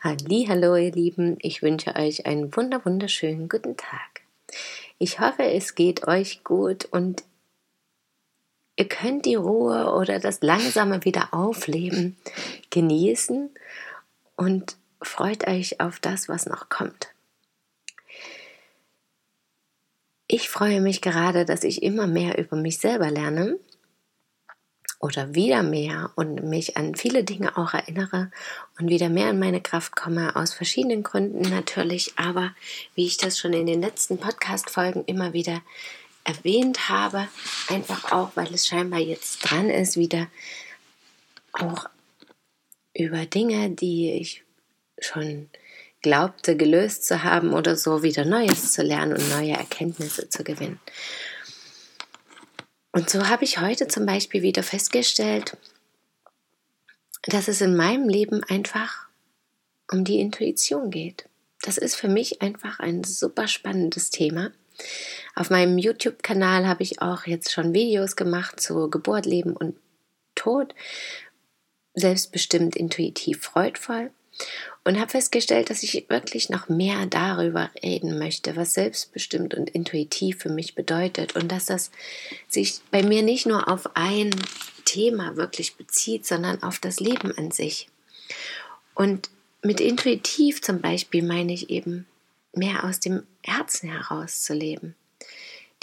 Hallo, ihr Lieben, ich wünsche euch einen wunder wunderschönen guten Tag. Ich hoffe, es geht euch gut und ihr könnt die Ruhe oder das langsame Wiederaufleben genießen und freut euch auf das, was noch kommt. Ich freue mich gerade, dass ich immer mehr über mich selber lerne oder wieder mehr und mich an viele Dinge auch erinnere und wieder mehr in meine Kraft komme, aus verschiedenen Gründen natürlich, aber wie ich das schon in den letzten Podcast-Folgen immer wieder erwähnt habe, einfach auch, weil es scheinbar jetzt dran ist, wieder auch über Dinge, die ich schon glaubte gelöst zu haben oder so, wieder Neues zu lernen und neue Erkenntnisse zu gewinnen. Und so habe ich heute zum Beispiel wieder festgestellt, dass es in meinem Leben einfach um die Intuition geht. Das ist für mich einfach ein super spannendes Thema. Auf meinem YouTube-Kanal habe ich auch jetzt schon Videos gemacht zu Geburt, Leben und Tod. Selbstbestimmt, intuitiv, freudvoll und habe festgestellt, dass ich wirklich noch mehr darüber reden möchte, was selbstbestimmt und intuitiv für mich bedeutet und dass das sich bei mir nicht nur auf ein Thema wirklich bezieht, sondern auf das Leben an sich. Und mit intuitiv zum Beispiel meine ich eben mehr aus dem Herzen heraus zu leben,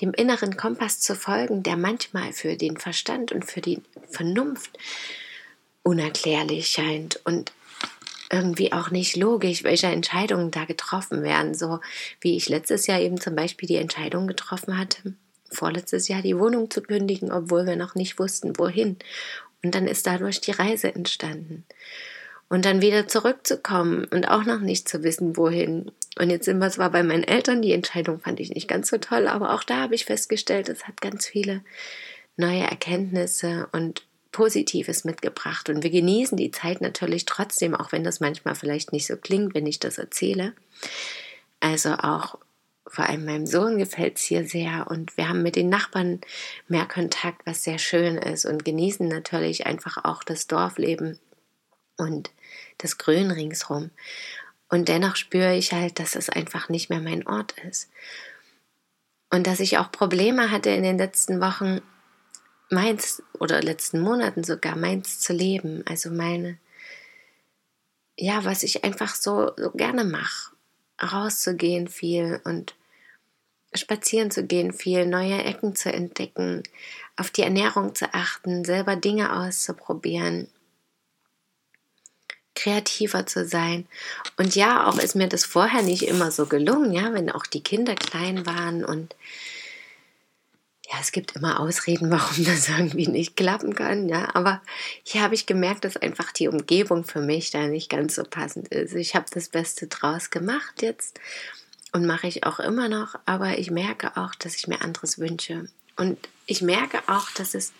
dem inneren Kompass zu folgen, der manchmal für den Verstand und für die Vernunft unerklärlich scheint und irgendwie auch nicht logisch, welche Entscheidungen da getroffen werden. So wie ich letztes Jahr eben zum Beispiel die Entscheidung getroffen hatte, vorletztes Jahr die Wohnung zu kündigen, obwohl wir noch nicht wussten, wohin. Und dann ist dadurch die Reise entstanden. Und dann wieder zurückzukommen und auch noch nicht zu wissen, wohin. Und jetzt sind wir zwar bei meinen Eltern, die Entscheidung fand ich nicht ganz so toll, aber auch da habe ich festgestellt, es hat ganz viele neue Erkenntnisse und Positives mitgebracht. Und wir genießen die Zeit natürlich trotzdem, auch wenn das manchmal vielleicht nicht so klingt, wenn ich das erzähle. Also auch vor allem meinem Sohn gefällt es hier sehr und wir haben mit den Nachbarn mehr Kontakt, was sehr schön ist und genießen natürlich einfach auch das Dorfleben und das Grün ringsrum. Und dennoch spüre ich halt, dass es einfach nicht mehr mein Ort ist. Und dass ich auch Probleme hatte in den letzten Wochen, meins oder letzten Monaten sogar meins zu leben, also meine, ja, was ich einfach so, so gerne mache, rauszugehen viel und spazieren zu gehen viel, neue Ecken zu entdecken, auf die Ernährung zu achten, selber Dinge auszuprobieren, kreativer zu sein. Und ja, auch ist mir das vorher nicht immer so gelungen, ja, wenn auch die Kinder klein waren und ja, es gibt immer Ausreden, warum das irgendwie nicht klappen kann, ja. Aber hier habe ich gemerkt, dass einfach die Umgebung für mich da nicht ganz so passend ist. Ich habe das Beste draus gemacht jetzt und mache ich auch immer noch, aber ich merke auch, dass ich mir anderes wünsche. Und ich merke auch, dass es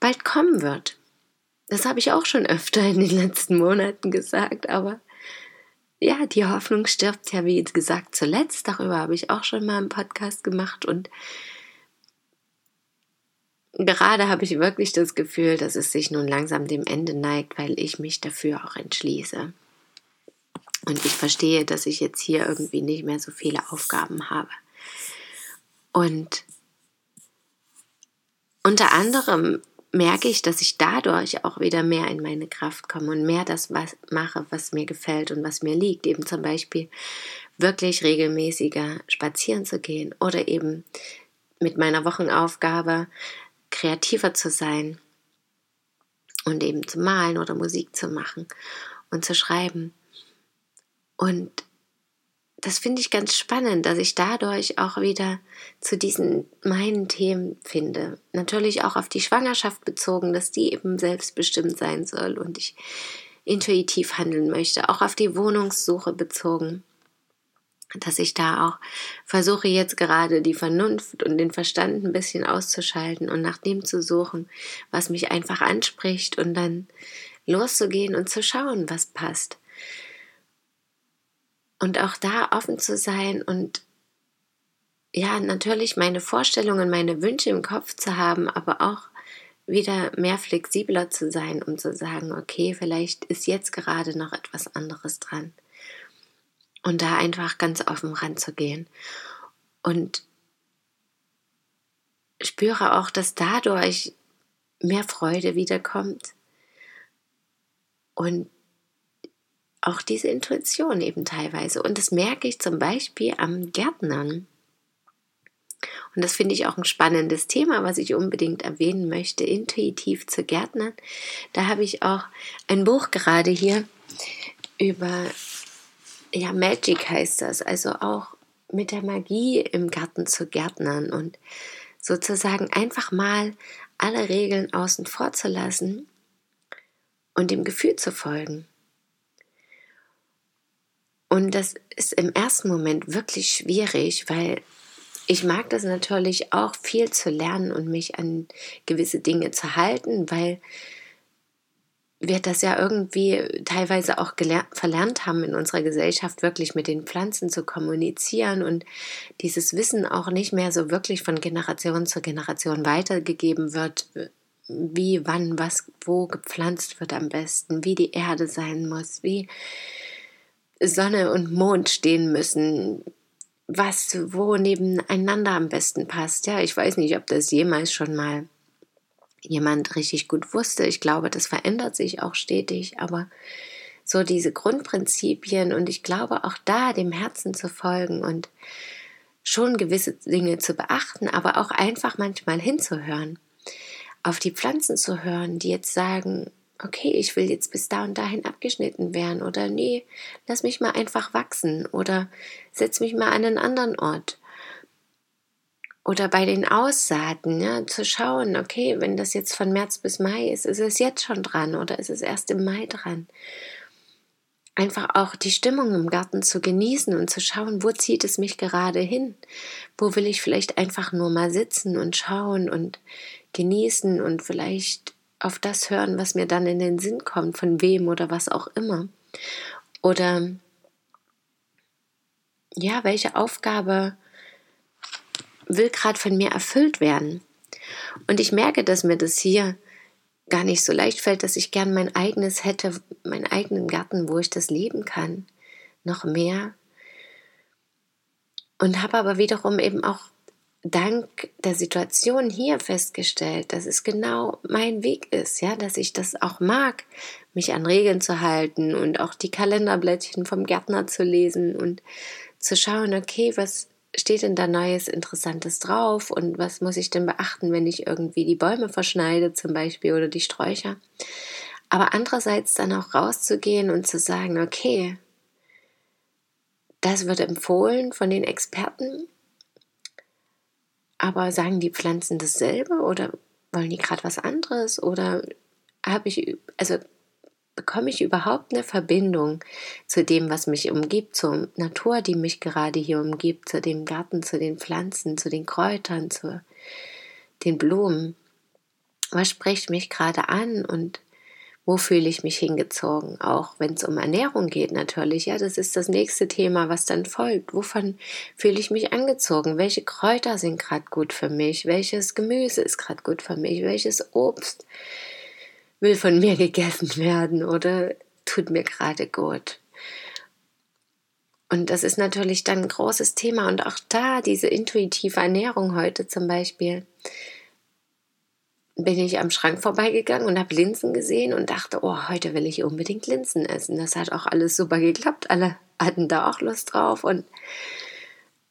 bald kommen wird. Das habe ich auch schon öfter in den letzten Monaten gesagt, aber ja, die Hoffnung stirbt ja, wie gesagt, zuletzt. Darüber habe ich auch schon mal einen Podcast gemacht und gerade habe ich wirklich das Gefühl, dass es sich nun langsam dem Ende neigt, weil ich mich dafür auch entschließe. Und ich verstehe, dass ich jetzt hier irgendwie nicht mehr so viele Aufgaben habe. Und unter anderem merke ich, dass ich dadurch auch wieder mehr in meine Kraft komme und mehr das was mache, was mir gefällt und was mir liegt. Eben zum Beispiel wirklich regelmäßiger spazieren zu gehen oder eben mit meiner Wochenaufgabe kreativer zu sein und eben zu malen oder Musik zu machen und zu schreiben. Und das finde ich ganz spannend, dass ich dadurch auch wieder zu diesen meinen Themen finde. Natürlich auch auf die Schwangerschaft bezogen, dass die eben selbstbestimmt sein soll und ich intuitiv handeln möchte, auch auf die Wohnungssuche bezogen dass ich da auch versuche jetzt gerade die Vernunft und den Verstand ein bisschen auszuschalten und nach dem zu suchen, was mich einfach anspricht und dann loszugehen und zu schauen, was passt. Und auch da offen zu sein und ja, natürlich meine Vorstellungen, meine Wünsche im Kopf zu haben, aber auch wieder mehr flexibler zu sein, um zu sagen, okay, vielleicht ist jetzt gerade noch etwas anderes dran und da einfach ganz offen ranzugehen. Und spüre auch, dass dadurch mehr Freude wiederkommt und auch diese Intuition eben teilweise. Und das merke ich zum Beispiel am Gärtnern. Und das finde ich auch ein spannendes Thema, was ich unbedingt erwähnen möchte, intuitiv zu Gärtnern. Da habe ich auch ein Buch gerade hier über ja, Magic heißt das, also auch mit der Magie im Garten zu gärtnern und sozusagen einfach mal alle Regeln außen vor zu lassen und dem Gefühl zu folgen. Und das ist im ersten Moment wirklich schwierig, weil ich mag das natürlich auch viel zu lernen und mich an gewisse Dinge zu halten, weil wir das ja irgendwie teilweise auch verlernt haben in unserer Gesellschaft, wirklich mit den Pflanzen zu kommunizieren und dieses Wissen auch nicht mehr so wirklich von Generation zu Generation weitergegeben wird, wie, wann, was, wo gepflanzt wird am besten, wie die Erde sein muss, wie Sonne und Mond stehen müssen, was wo nebeneinander am besten passt. Ja, ich weiß nicht, ob das jemals schon mal jemand richtig gut wusste. Ich glaube, das verändert sich auch stetig, aber so diese Grundprinzipien und ich glaube auch da dem Herzen zu folgen und schon gewisse Dinge zu beachten, aber auch einfach manchmal hinzuhören, auf die Pflanzen zu hören, die jetzt sagen, okay, ich will jetzt bis da und dahin abgeschnitten werden oder nee, lass mich mal einfach wachsen oder setz mich mal an einen anderen Ort oder bei den Aussaaten, ja, zu schauen, okay, wenn das jetzt von März bis Mai ist, ist es jetzt schon dran oder ist es erst im Mai dran? Einfach auch die Stimmung im Garten zu genießen und zu schauen, wo zieht es mich gerade hin? Wo will ich vielleicht einfach nur mal sitzen und schauen und genießen und vielleicht auf das hören, was mir dann in den Sinn kommt, von wem oder was auch immer. Oder ja, welche Aufgabe will gerade von mir erfüllt werden. Und ich merke, dass mir das hier gar nicht so leicht fällt, dass ich gern mein eigenes hätte, meinen eigenen Garten, wo ich das leben kann. Noch mehr. Und habe aber wiederum eben auch dank der Situation hier festgestellt, dass es genau mein Weg ist, ja, dass ich das auch mag, mich an Regeln zu halten und auch die Kalenderblättchen vom Gärtner zu lesen und zu schauen, okay, was steht denn da Neues, Interessantes drauf? Und was muss ich denn beachten, wenn ich irgendwie die Bäume verschneide zum Beispiel oder die Sträucher. Aber andererseits dann auch rauszugehen und zu sagen, okay, das wird empfohlen von den Experten, aber sagen die Pflanzen dasselbe oder wollen die gerade was anderes? Oder habe ich, also bekomme ich überhaupt eine Verbindung zu dem, was mich umgibt, zur Natur, die mich gerade hier umgibt, zu dem Garten, zu den Pflanzen, zu den Kräutern, zu den Blumen? Was spricht mich gerade an und wo fühle ich mich hingezogen? Auch wenn es um Ernährung geht natürlich, ja, das ist das nächste Thema, was dann folgt. Wovon fühle ich mich angezogen? Welche Kräuter sind gerade gut für mich? Welches Gemüse ist gerade gut für mich? Welches Obst? Will von mir gegessen werden oder tut mir gerade gut. Und das ist natürlich dann ein großes Thema. Und auch da, diese intuitive Ernährung heute zum Beispiel, bin ich am Schrank vorbeigegangen und habe Linsen gesehen und dachte, oh, heute will ich unbedingt Linsen essen. Das hat auch alles super geklappt. Alle hatten da auch Lust drauf. Und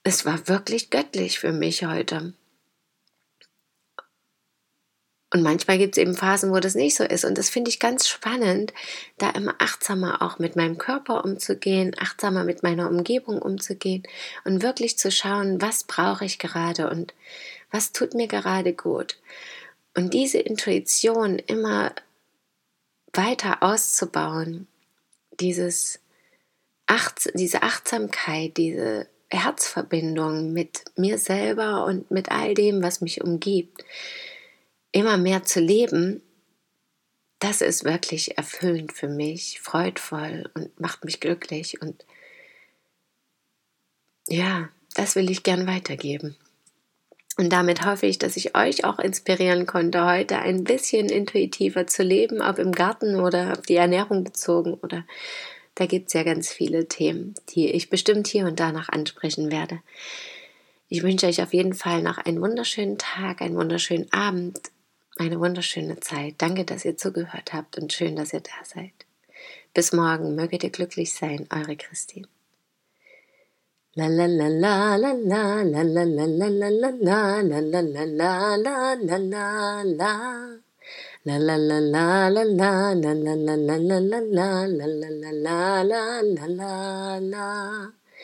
es war wirklich göttlich für mich heute. Und manchmal gibt es eben Phasen, wo das nicht so ist. Und das finde ich ganz spannend, da immer achtsamer auch mit meinem Körper umzugehen, achtsamer mit meiner Umgebung umzugehen und wirklich zu schauen, was brauche ich gerade und was tut mir gerade gut. Und diese Intuition immer weiter auszubauen, dieses Acht, diese Achtsamkeit, diese Herzverbindung mit mir selber und mit all dem, was mich umgibt, immer mehr zu leben, das ist wirklich erfüllend für mich, freudvoll und macht mich glücklich. Und ja, das will ich gern weitergeben. Und damit hoffe ich, dass ich euch auch inspirieren konnte, heute ein bisschen intuitiver zu leben, ob im Garten oder auf die Ernährung bezogen oder da gibt es ja ganz viele Themen, die ich bestimmt hier und da noch ansprechen werde. Ich wünsche euch auf jeden Fall noch einen wunderschönen Tag, einen wunderschönen Abend, eine wunderschöne Zeit. Danke, dass ihr zugehört habt und schön, dass ihr da seid. Bis morgen, möget ihr glücklich sein, eure Christine.